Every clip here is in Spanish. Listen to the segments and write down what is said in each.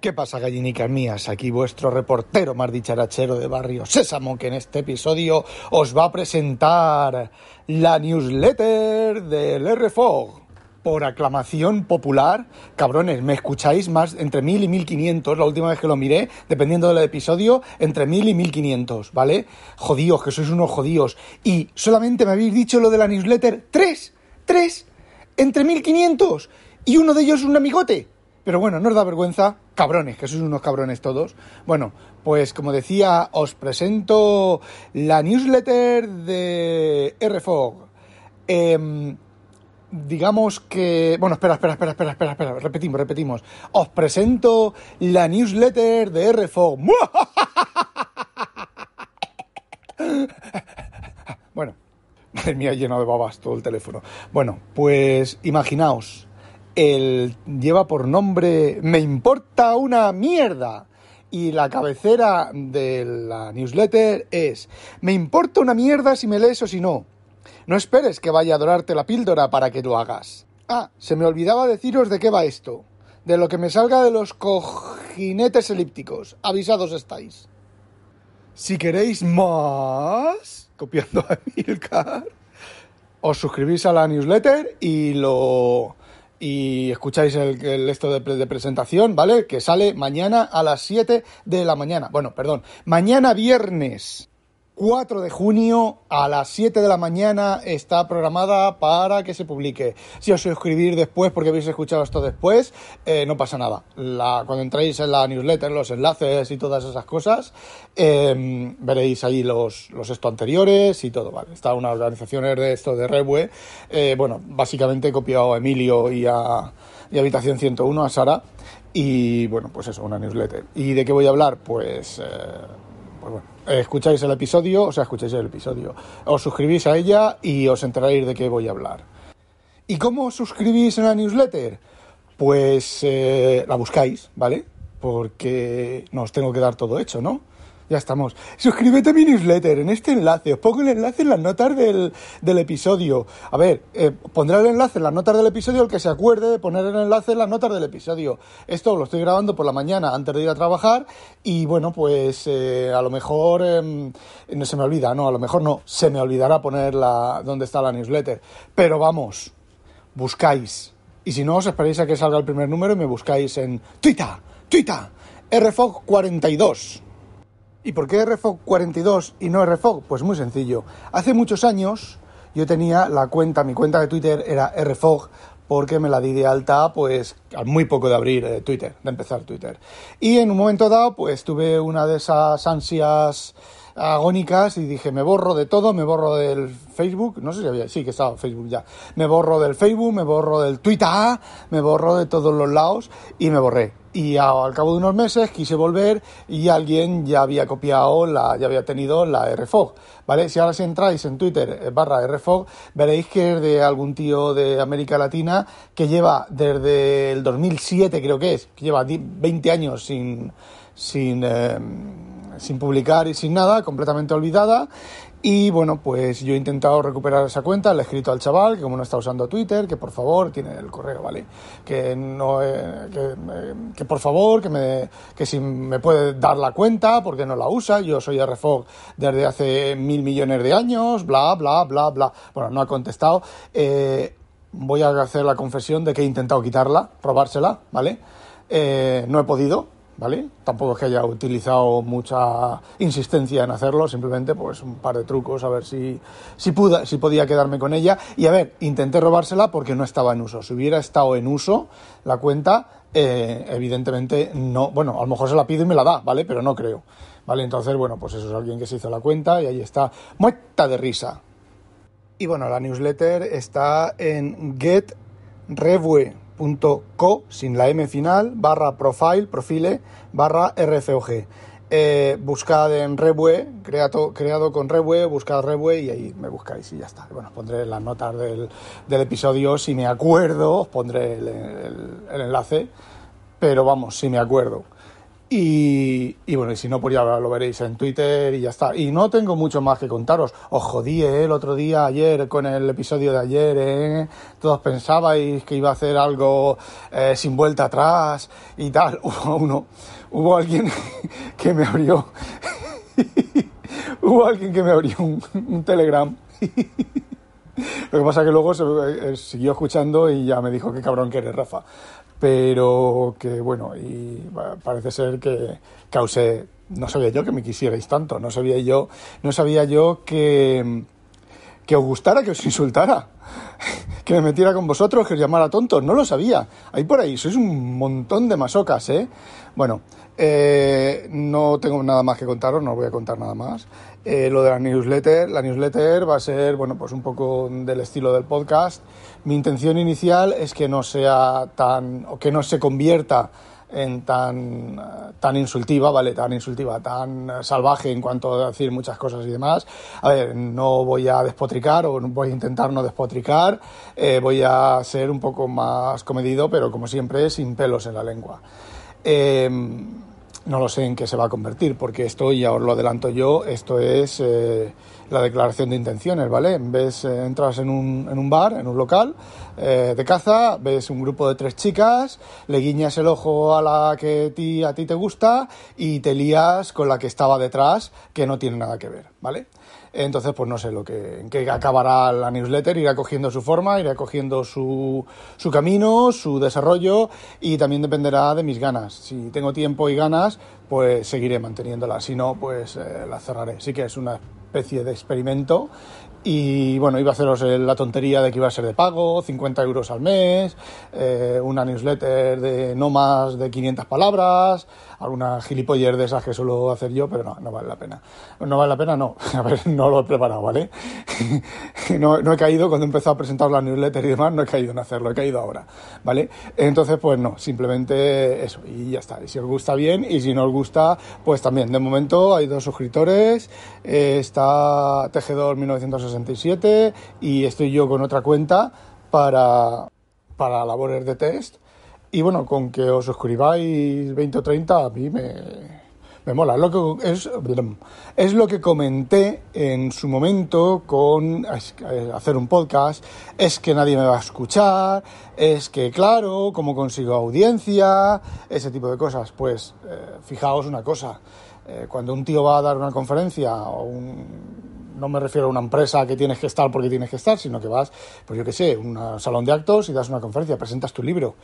¿Qué pasa, gallinicas mías? Aquí vuestro reportero más dicharachero de Barrio Sésamo, que en este episodio os va a presentar la newsletter del RFOG. Por aclamación popular, cabrones, me escucháis más entre 1000 y 1500, la última vez que lo miré, dependiendo del episodio, entre 1000 y 1500, ¿vale? Jodíos, que sois unos jodíos. Y solamente me habéis dicho lo de la newsletter, tres, tres, entre 1500, y uno de ellos es un amigote. Pero bueno, no os da vergüenza, cabrones, que sois unos cabrones todos. Bueno, pues como decía, os presento la newsletter de RFOG. Em, digamos que... Bueno, espera, espera, espera, espera, espera, espera, repetimos, repetimos. Os presento la newsletter de RFOG. Bueno, madre mía, lleno de babas todo el teléfono. Bueno, pues imaginaos el lleva por nombre Me importa una mierda. Y la cabecera de la newsletter es Me importa una mierda si me lees o si no. No esperes que vaya a adorarte la píldora para que lo hagas. Ah, se me olvidaba deciros de qué va esto. De lo que me salga de los cojinetes elípticos. Avisados estáis. Si queréis más, copiando a Milcar, os suscribís a la newsletter y lo y escucháis el, esto de, presentación, ¿vale? Que sale mañana a las 7 de la mañana. Bueno, perdón, mañana viernes 4 de junio a las 7 de la mañana está programada para que se publique. Si os suscribir después porque habéis escuchado esto después, eh, no pasa nada. cuando entréis en la newsletter, los enlaces y todas esas cosas, em, veréis ahí los, los esto anteriores y todo, ¿vale? Está una organización de esto de Rebue. Eh, bueno, básicamente he copiado a Emilio y a, y Habitación 101, a Sara. Y bueno, pues eso, una newsletter. ¿Y de qué voy a hablar? Pues, eh, pues bueno escucháis el episodio, o sea, escucháis el episodio, os suscribís a ella y os enteraréis de qué voy a hablar. ¿Y cómo os suscribís en la newsletter? Pues eh, la buscáis, ¿vale? Porque no os tengo que dar todo hecho, ¿no? Ya estamos. Suscríbete a mi newsletter en este enlace. Os pongo el enlace en las notas del, episodio. A ver, eh, pondré el enlace en las notas del episodio el que se acuerde de poner el enlace en las notas del episodio. Esto lo estoy grabando por la mañana antes de ir a trabajar y bueno, pues eh, a lo mejor em, no se me olvida, no, a lo mejor no, se me olvidará poner la, dónde está la newsletter. Pero vamos, buscáis. Y si no, os esperáis a que salga el primer número y me buscáis en Twitter, Twitter, RFOG42. ¿Y por qué RFOG 42 y no RFOG? Pues muy sencillo. Hace muchos años yo tenía la cuenta, mi cuenta de Twitter era RFOG porque me la di de alta pues al muy poco de abrir eh, Twitter, de empezar Twitter. Y en un momento dado pues tuve una de esas ansias agónicas y dije, me borro de todo, me borro del Facebook, no sé si había, sí que estaba Facebook ya, me borro del Facebook, me borro del Twitter, me borro de todos los lados y me borré. Y al cabo de unos meses quise volver y alguien ya había copiado, la, ya había tenido la RFOG, ¿vale? Si ahora si entráis en Twitter eh, barra RFOG, veréis que es de algún tío de América Latina que lleva desde el 2007 creo que es, que lleva 20 años sin, sin, eh, sin publicar y sin nada, completamente olvidada. Y bueno, pues yo he intentado recuperar esa cuenta, le he escrito al chaval, que como no está usando Twitter, que por favor, tiene el correo, ¿vale? Que no, eh, eh, que, por favor, que me, que si me puede dar la cuenta, porque no la usa, yo soy RFOG desde hace mil millones de años, bla, bla, bla, bla. Bueno, no ha contestado. Eh, voy a hacer la confesión de que he intentado quitarla, robársela, ¿vale? no he podido, ¿vale? Tampoco es que haya utilizado mucha insistencia en hacerlo, simplemente pues un par de trucos a ver si, si, si podía quedarme con ella. Y a ver, intenté robársela porque no estaba en uso. Si hubiera estado en uso la cuenta, eh, evidentemente no, bueno, a lo mejor se la pido y me la da, ¿vale? Pero no creo, ¿vale? Entonces, bueno, pues eso es alguien que se hizo la cuenta y ahí está, muerta de risa. Y bueno, la newsletter está en Get .co, sin la M final, barra profile, profile, barra RFOG. Eh, buscad en Rebue, creado, creado con Rebue, buscad Rebue y ahí me buscáis y ya está. Bueno, os pondré las notas del, del episodio, si me acuerdo, os pondré el enlace, pero vamos, si me acuerdo. Y, y, bueno, y si no, pues ya lo veréis en Twitter y ya está. Y no tengo mucho más que contaros. Os jodí ¿eh? el otro día, ayer, con el episodio de ayer. ¿eh? Todos pensabais que iba a hacer algo eh, sin vuelta atrás y tal. Hubo uno, hubo alguien que me abrió. hubo alguien que me abrió un, un Telegram. Lo que pasa es que luego se, eh, siguió escuchando y ya me dijo que cabrón que eres, Rafa pero que bueno, y parece ser que causé, no sabía yo que me quisierais tanto, no sabía yo, no sabía yo que, que os gustara, que os insultara, que me metiera con vosotros, que os llamara tontos, no lo sabía. Ahí por ahí, sois un montón de masocas, ¿eh? Bueno, eh, no tengo nada más que contaros, no os voy a contar nada más. Eh, lo de la newsletter, la newsletter va a ser, bueno, pues un poco del estilo del podcast. Mi intención inicial es que no sea tan, o que no se convierta en tan, tan insultiva, ¿vale? Tan insultiva, tan salvaje en cuanto a decir muchas cosas y demás. A ver, no voy a despotricar o voy a intentar no despotricar, eh, voy a ser un poco más comedido, pero como siempre, sin pelos en la lengua. Eh, no lo sé en qué se va a convertir, porque esto, ya os lo adelanto yo, esto es eh, la declaración de intenciones, ¿vale? Ves, eh, entras en un, en un bar, en un local eh, de caza, ves un grupo de tres chicas, le guiñas el ojo a la que ti, a ti te gusta y te lías con la que estaba detrás, que no tiene nada que ver, ¿vale? Entonces, pues no sé lo que, en qué acabará la newsletter, irá cogiendo su forma, irá cogiendo su, su camino, su desarrollo y también dependerá de mis ganas. Si tengo tiempo y ganas, pues seguiré manteniéndola. Si no, pues eh, la cerraré. Sí que es una especie de experimento y bueno, iba a haceros la tontería de que iba a ser de pago, 50 euros al mes, eh, una newsletter de no más de 500 palabras, alguna gilipoller de esas que suelo hacer yo, pero no, no vale la pena. No vale la pena, no. A ver, no lo he preparado, ¿vale? no, no he caído cuando he empezado a presentar la newsletter y demás, no he caído en hacerlo, he caído ahora, ¿vale? Entonces, pues no, simplemente eso, y ya está. Y si os gusta bien, y si no os gusta, pues también. De momento hay dos suscriptores, eh, está Tejedor 1967 y estoy yo con otra cuenta para, para labores de test y bueno, con que os suscribáis 20 o 30 a mí me, me mola. Lo que, es, es lo que comenté en su momento con hacer un podcast. Es que nadie me va a escuchar. Es que, claro, cómo consigo audiencia. Ese tipo de cosas. Pues eh, fijaos una cosa. Eh, cuando un tío va a dar una conferencia o un no me refiero a una empresa que tienes que estar porque tienes que estar, sino que vas, pues yo qué sé, un salón de actos y das una conferencia, presentas tu libro.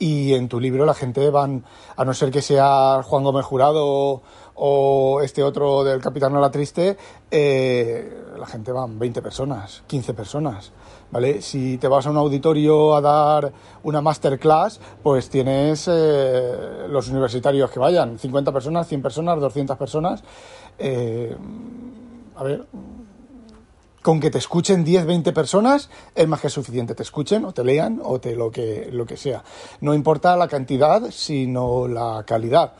Y en tu libro la gente van, a no ser que sea Juan Gómez Jurado o este otro del Capitán No la Triste, eh, la gente van 20 personas, 15 personas. ¿Vale? Si te vas a un auditorio a dar una masterclass, pues tienes eh, los universitarios que vayan, 50 personas, 100 personas, 200 personas. Eh, a ver, con que te escuchen 10, 20 personas es más que suficiente. Te escuchen o te lean o te lo que, lo que sea. No importa la cantidad, sino la calidad.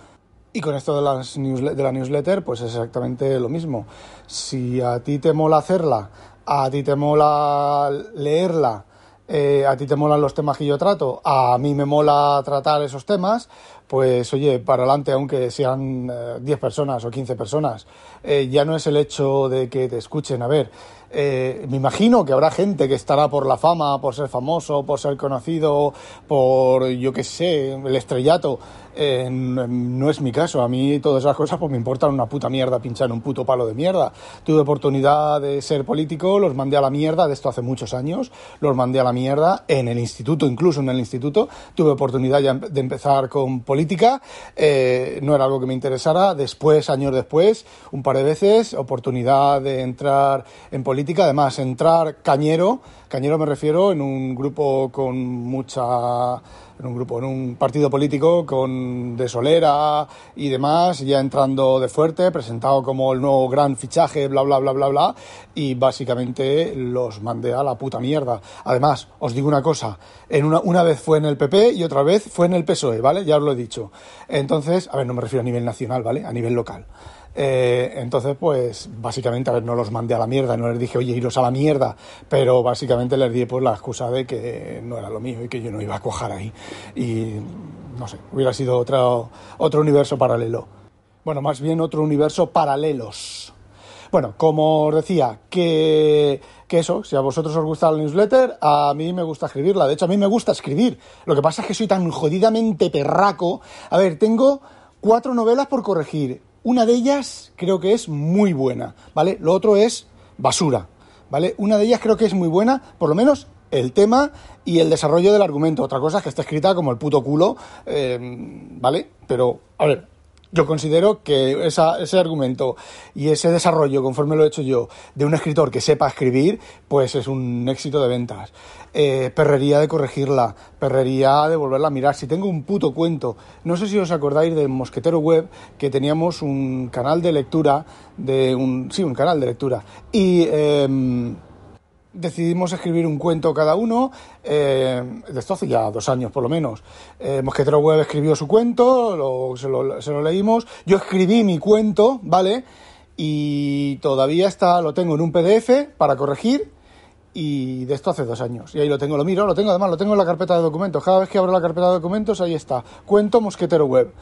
Y con esto de, las de la newsletter, pues es exactamente lo mismo. Si a ti te mola hacerla, a ti te mola leerla, eh, a ti te molan los temas que yo trato, a mí me mola tratar esos temas, pues oye, para adelante, aunque sean 10 eh, personas o 15 personas, eh, ya no es el hecho de que te escuchen. A ver, eh, me imagino que habrá gente que estará por la fama, por ser famoso, por ser conocido, por, yo qué sé, el estrellato. Eh, no es mi caso. A mí todas esas cosas pues me importan una puta mierda pinchar un puto palo de mierda. Tuve oportunidad de ser político, los mandé a la mierda, de esto hace muchos años, los mandé a la mierda en el instituto, incluso en el instituto. Tuve oportunidad de empezar con política, eh, no era algo que me interesara. Después, años después, un par de veces, oportunidad de entrar en política además entrar cañero, cañero me refiero en un grupo con mucha en un grupo, en un partido político con de Solera y demás, ya entrando de fuerte, presentado como el nuevo gran fichaje, bla, bla, bla, bla, bla, y básicamente los mandé a la puta mierda. Además, os digo una cosa, en una, una vez fue en el PP y otra vez fue en el PSOE, ¿vale? Ya os lo he dicho. Entonces, a ver, no me refiero a nivel nacional, ¿vale? A nivel local. Eh, entonces, pues básicamente, a ver, no los mandé a la mierda, no les dije, oye, iros a la mierda, pero básicamente les di pues la excusa de que no era lo mío y que yo no iba a cuajar ahí. Y no sé, hubiera sido otro, otro universo paralelo. Bueno, más bien otro universo paralelos. Bueno, como os decía, que, que, eso, si a vosotros os gusta la newsletter, a mí me gusta escribirla. De hecho, a mí me gusta escribir. Lo que pasa es que soy tan jodidamente perraco. A ver, tengo cuatro novelas por corregir una de ellas creo que es muy buena, ¿vale? Lo otro es basura, ¿vale? Una de ellas creo que es muy buena, por lo menos el tema y el desarrollo del argumento. Otra cosa es que está escrita como el puto culo, eh, ¿vale? Pero, a ver, yo considero que ese argumento y ese desarrollo, conforme lo he hecho yo, de un escritor que sepa escribir, pues es un éxito de ventas. Eh, perrería de corregirla, perrería de volverla a mirar. Si tengo un puto cuento, no sé si os acordáis de Mosquetero Web, que teníamos un canal de lectura, de un, sí, un canal de lectura, y... Em, decidimos escribir un cuento cada uno, eh, de esto hace ya dos años por lo menos. Eh, Mosquetero Web escribió su cuento, se, lo, se, lo, leímos, yo escribí mi cuento, ¿vale? Y todavía está, lo tengo en un PDF para corregir y de esto hace dos años. Y ahí lo tengo, lo miro, lo tengo, además lo tengo en la carpeta de documentos. Cada vez que abro la carpeta de documentos, ahí está, cuento Mosquetero Web.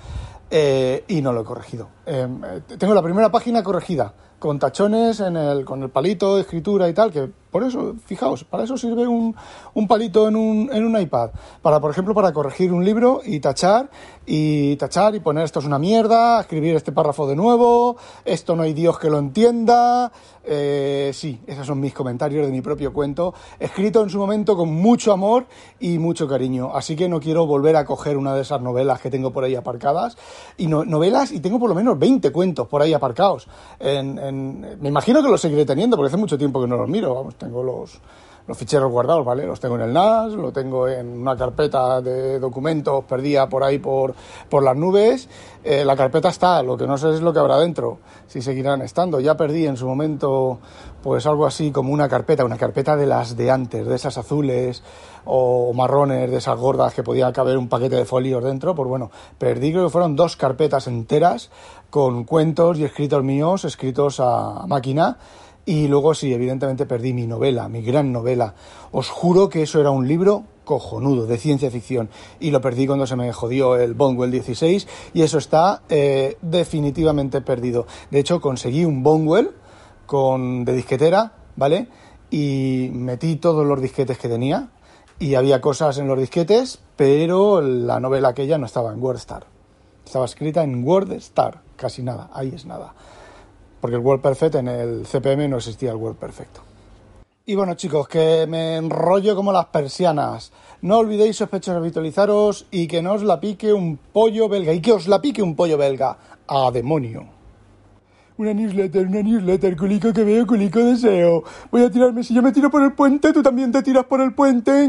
Eh, y no lo he corregido. tengo la primera página corregida, con tachones en el, con el palito de escritura y tal, que por eso, fijaos, para eso sirve un, un palito en un, en un iPad. Para, por ejemplo, para corregir un libro y tachar, y tachar y poner esto es una mierda, escribir este párrafo de nuevo, esto no hay Dios que lo entienda. Eh, sí, esos son mis comentarios de mi propio cuento, escrito en su momento con mucho amor y mucho cariño. Así que no quiero volver a coger una de esas novelas que tengo por ahí aparcadas. Y novelas, y tengo por lo menos 20 cuentos por ahí aparcados. En, me imagino que los seguiré teniendo, porque hace mucho tiempo que no los miro. Vamos, tengo los, los ficheros guardados, ¿vale? Los tengo en el NAS, lo tengo en una carpeta de documentos perdida por ahí por, por las nubes. Eh, la carpeta está, lo que no sé es lo que habrá dentro, si seguirán estando. Ya perdí en su momento, pues algo así como una carpeta, una carpeta de las de antes, de esas azules o marrones, de esas gordas que podía caber un paquete de folios dentro. Pues bueno, perdí, creo que fueron dos carpetas enteras con cuentos y escritos míos, escritos a máquina y luego sí, evidentemente perdí mi novela, mi gran novela. Os juro que eso era un libro cojonudo de ciencia ficción y lo perdí cuando se me jodió el Bonwell 16 y eso está eh, definitivamente perdido. De hecho, conseguí un Bonwell con, de disquetera, ¿vale? Y metí todos los disquetes que tenía y había cosas en los disquetes, pero la novela aquella no estaba en WordStar. Estaba escrita en WordStar, casi nada, ahí es nada porque el Perfect en el CPM no existía el Word Perfecto. Y bueno chicos, que me enrollo como las persianas. No olvidéis sospechosos habitualizaros y que no os la pique un pollo belga. Y que os la pique un pollo belga. A demonio. Una newsletter, una newsletter, culico que veo, culico deseo. Voy a tirarme, si yo me tiro por el puente, tú también te tiras por el puente.